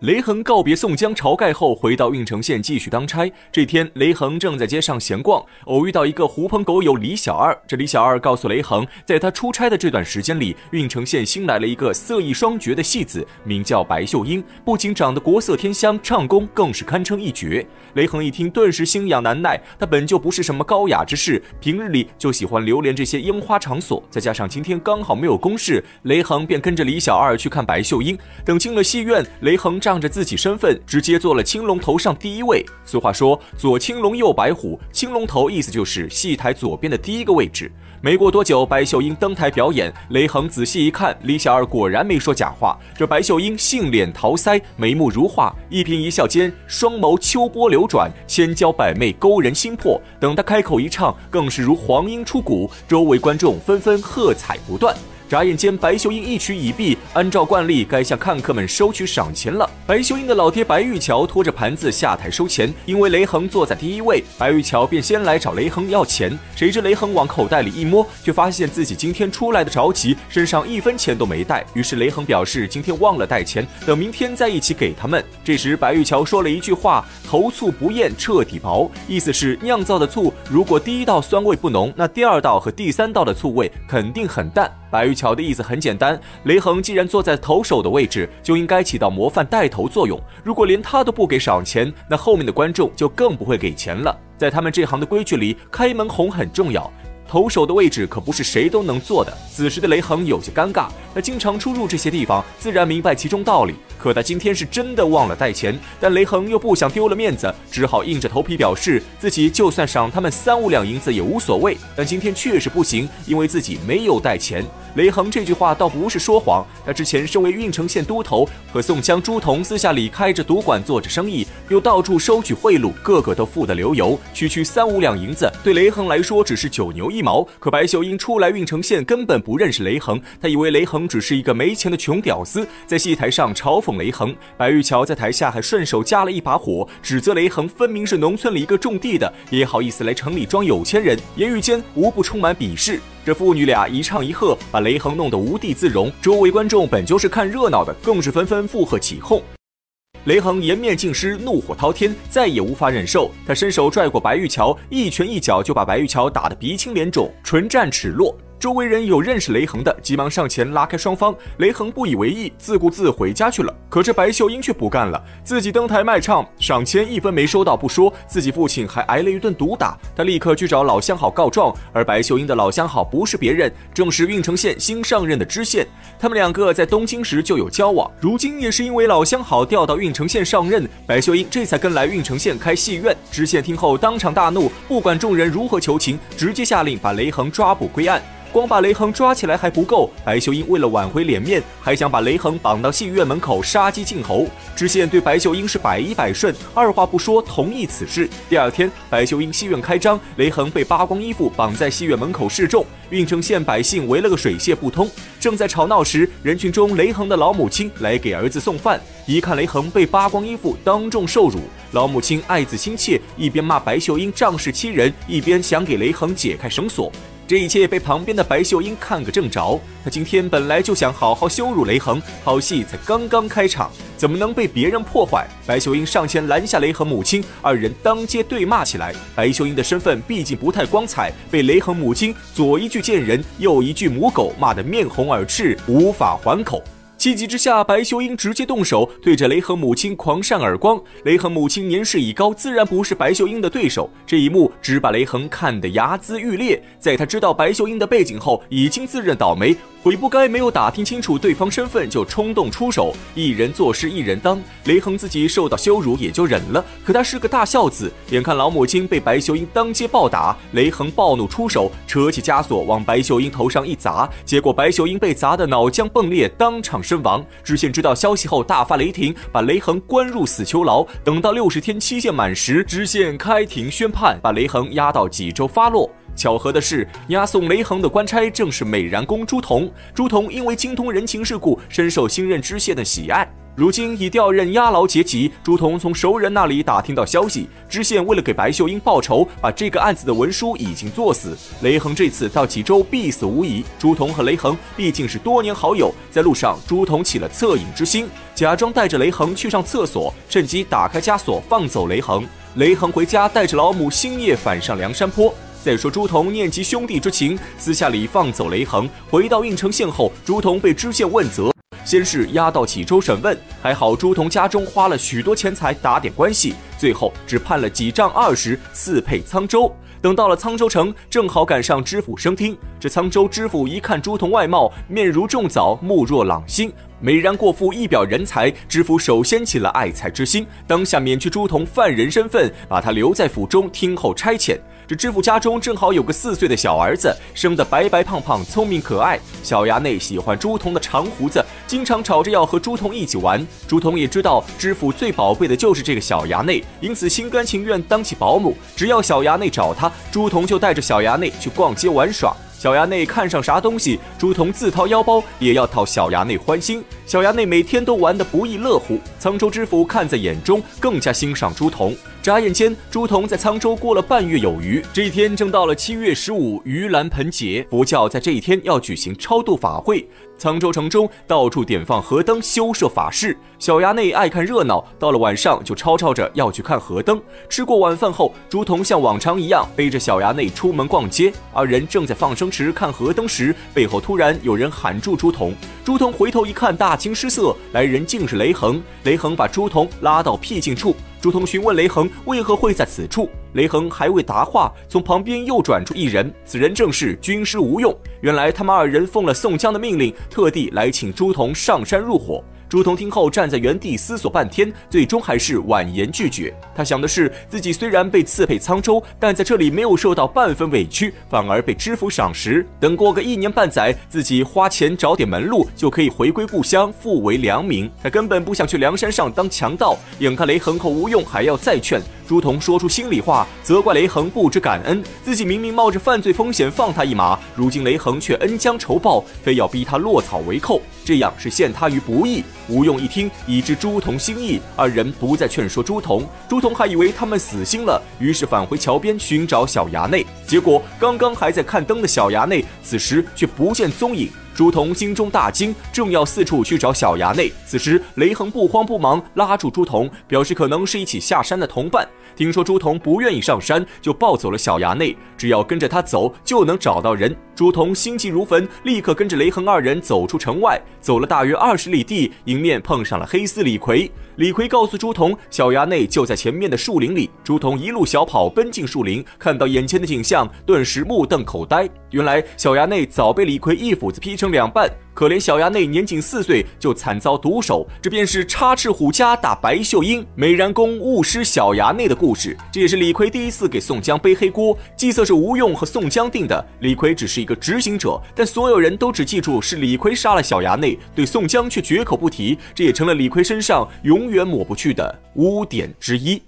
雷恒告别宋江、晁盖后，回到郓城县继续当差。这天，雷恒正在街上闲逛，偶遇到一个狐朋狗友李小二。这李小二告诉雷恒，在他出差的这段时间里，郓城县新来了一个色艺双绝的戏子，名叫白秀英，不仅长得国色天香，唱功更是堪称一绝。雷恒一听，顿时心痒难耐。他本就不是什么高雅之士，平日里就喜欢流连这些烟花场所，再加上今天刚好没有公事，雷恒便跟着李小二去看白秀英。等进了戏院，雷恒站仗着自己身份，直接坐了青龙头上第一位。俗话说“左青龙，右白虎”，青龙头意思就是戏台左边的第一个位置。没过多久，白秀英登台表演，雷恒仔细一看，李小二果然没说假话。这白秀英杏脸桃腮，眉目如画，一颦一笑间，双眸秋波流转，千娇百媚，勾人心魄。等她开口一唱，更是如黄莺出谷，周围观众纷纷喝彩不断。眨眼间，白秀英一曲已毕，按照惯例该向看客们收取赏钱了。白秀英的老爹白玉桥拖着盘子下台收钱，因为雷恒坐在第一位，白玉桥便先来找雷恒要钱。谁知雷恒往口袋里一摸，却发现自己今天出来的着急，身上一分钱都没带。于是雷恒表示今天忘了带钱，等明天再一起给他们。这时白玉桥说了一句话：“头醋不厌彻底薄”，意思是酿造的醋如果第一道酸味不浓，那第二道和第三道的醋味肯定很淡。白玉桥的意思很简单，雷恒既然坐在投手的位置，就应该起到模范带头作用。如果连他都不给赏钱，那后面的观众就更不会给钱了。在他们这行的规矩里，开门红很重要，投手的位置可不是谁都能坐的。此时的雷恒有些尴尬，他经常出入这些地方，自然明白其中道理。可他今天是真的忘了带钱，但雷恒又不想丢了面子，只好硬着头皮表示自己就算赏他们三五两银子也无所谓。但今天确实不行，因为自己没有带钱。雷恒这句话倒不是说谎，他之前身为郓城县都头，和宋江、朱仝私下里开着赌馆做着生意，又到处收取贿赂，个个都富得流油，区区三五两银子对雷恒来说只是九牛一毛。可白秀英初来郓城县，根本不认识雷恒，她以为雷恒只是一个没钱的穷屌丝，在戏台上嘲讽。雷恒，白玉桥在台下还顺手加了一把火，指责雷恒分明是农村里一个种地的，也好意思来城里装有钱人，言语间无不充满鄙视。这父女俩一唱一和，把雷恒弄得无地自容。周围观众本就是看热闹的，更是纷纷附和起哄。雷横颜面尽失，怒火滔天，再也无法忍受，他伸手拽过白玉桥，一拳一脚就把白玉桥打得鼻青脸肿，唇战齿落。周围人有认识雷恒的，急忙上前拉开双方。雷恒不以为意，自顾自回家去了。可这白秀英却不干了，自己登台卖唱，赏钱一分没收到不说，自己父亲还挨了一顿毒打。他立刻去找老相好告状，而白秀英的老相好不是别人，正是郓城县新上任的知县。他们两个在东京时就有交往，如今也是因为老相好调到郓城县上任，白秀英这才跟来郓城县开戏院。知县听后当场大怒，不管众人如何求情，直接下令把雷恒抓捕归案。光把雷横抓起来还不够，白秀英为了挽回脸面，还想把雷横绑到戏院门口杀鸡儆猴。知县对白秀英是百依百顺，二话不说同意此事。第二天，白秀英戏院开张，雷横被扒光衣服绑在戏院门口示众，郓城县百姓围了个水泄不通。正在吵闹时，人群中雷横的老母亲来给儿子送饭，一看雷横被扒光衣服，当众受辱，老母亲爱子心切，一边骂白秀英仗势欺人，一边想给雷横解开绳索。这一切被旁边的白秀英看个正着。她今天本来就想好好羞辱雷恒，好戏才刚刚开场，怎么能被别人破坏？白秀英上前拦下雷恒母亲，二人当街对骂起来。白秀英的身份毕竟不太光彩，被雷恒母亲左一句贱人，右一句母狗骂得面红耳赤，无法还口。气急之下，白秀英直接动手，对着雷恒母亲狂扇耳光。雷恒母亲年事已高，自然不是白秀英的对手。这一幕只把雷横看得睚眦欲裂。在他知道白秀英的背景后，已经自认倒霉。悔不该没有打听清楚对方身份就冲动出手，一人做事一人当。雷横自己受到羞辱也就忍了，可他是个大孝子，眼看老母亲被白秀英当街暴打，雷横暴怒出手，扯起枷锁往白秀英头上一砸，结果白秀英被砸得脑浆迸裂，当场身亡。知县知道消息后大发雷霆，把雷横关入死囚牢。等到六十天期限满时，知县开庭宣判，把雷横押到济州发落。巧合的是，押送雷横的官差正是美髯公朱仝。朱仝因为精通人情世故，深受新任知县的喜爱。如今已调任押牢阶级，朱仝从熟人那里打听到消息，知县为了给白秀英报仇，把这个案子的文书已经作死。雷恒这次到济州必死无疑。朱仝和雷恒毕竟是多年好友，在路上，朱仝起了恻隐之心，假装带着雷恒去上厕所，趁机打开枷锁放走雷恒。雷恒回家带着老母星夜返上梁山坡。再说朱仝念及兄弟之情，私下里放走雷恒。回到郓城县后，朱仝被知县问责。先是押到济州审问，还好朱仝家中花了许多钱财打点关系，最后只判了几丈二十，赐配沧州。等到了沧州城，正好赶上知府升听。这沧州知府一看朱仝外貌，面如重枣，目若朗星，美然过富，一表人才。知府首先起了爱才之心，当下免去朱仝犯人身份，把他留在府中听候差遣。这知府家中正好有个四岁的小儿子，生得白白胖胖，聪明可爱。小衙内喜欢朱仝的长胡子，经常吵着要和朱仝一起玩。朱仝也知道知府最宝贝的就是这个小衙内，因此心甘情愿当起保姆。只要小衙内找他，朱仝就带着小衙内去逛街玩耍。小衙内看上啥东西，朱仝自掏腰包也要讨小衙内欢心。小衙内每天都玩得不亦乐乎。沧州知府看在眼中，更加欣赏朱仝。眨眼间，朱仝在沧州过了半月有余。这一天正到了七月十五，盂兰盆节，佛教在这一天要举行超度法会。沧州城中到处点放河灯，修设法事。小衙内爱看热闹，到了晚上就吵吵着要去看河灯。吃过晚饭后，朱仝像往常一样背着小衙内出门逛街。二人正在放生池看河灯时，背后突然有人喊住朱仝。朱仝回头一看，大惊失色，来人竟是雷横。雷横把朱仝拉到僻静处。朱仝询问雷横为何会在此处，雷横还未答话，从旁边又转出一人，此人正是军师吴用。原来他们二人奉了宋江的命令，特地来请朱仝上山入伙。朱仝听后站在原地思索半天，最终还是婉言拒绝。他想的是，自己虽然被赐配沧州，但在这里没有受到半分委屈，反而被知府赏识。等过个一年半载，自己花钱找点门路，就可以回归故乡，复为良民。他根本不想去梁山上当强盗。眼看雷横和吴用还要再劝。朱仝说出心里话，责怪雷横不知感恩。自己明明冒着犯罪风险放他一马，如今雷横却恩将仇报，非要逼他落草为寇，这样是陷他于不义。吴用一听，已知朱仝心意，二人不再劝说朱仝。朱仝还以为他们死心了，于是返回桥边寻找小衙内。结果刚刚还在看灯的小衙内，此时却不见踪影。朱仝心中大惊，正要四处去找小衙内，此时雷横不慌不忙拉住朱仝，表示可能是一起下山的同伴。听说朱仝不愿意上山，就抱走了小衙内，只要跟着他走就能找到人。朱仝心急如焚，立刻跟着雷横二人走出城外，走了大约二十里地，迎面碰上了黑丝李逵。李逵告诉朱仝，小衙内就在前面的树林里。朱仝一路小跑奔进树林，看到眼前的景象，顿时目瞪口呆。原来小衙内早被李逵一斧子劈成两半。可怜小衙内年仅四岁就惨遭毒手，这便是插翅虎家打白秀英，美髯公误失小衙内的故事。这也是李逵第一次给宋江背黑锅，计策是吴用和宋江定的。李逵只是一个执行者，但所有人都只记住是李逵杀了小衙内，对宋江却绝口不提，这也成了李逵身上永远抹不去的污点之一。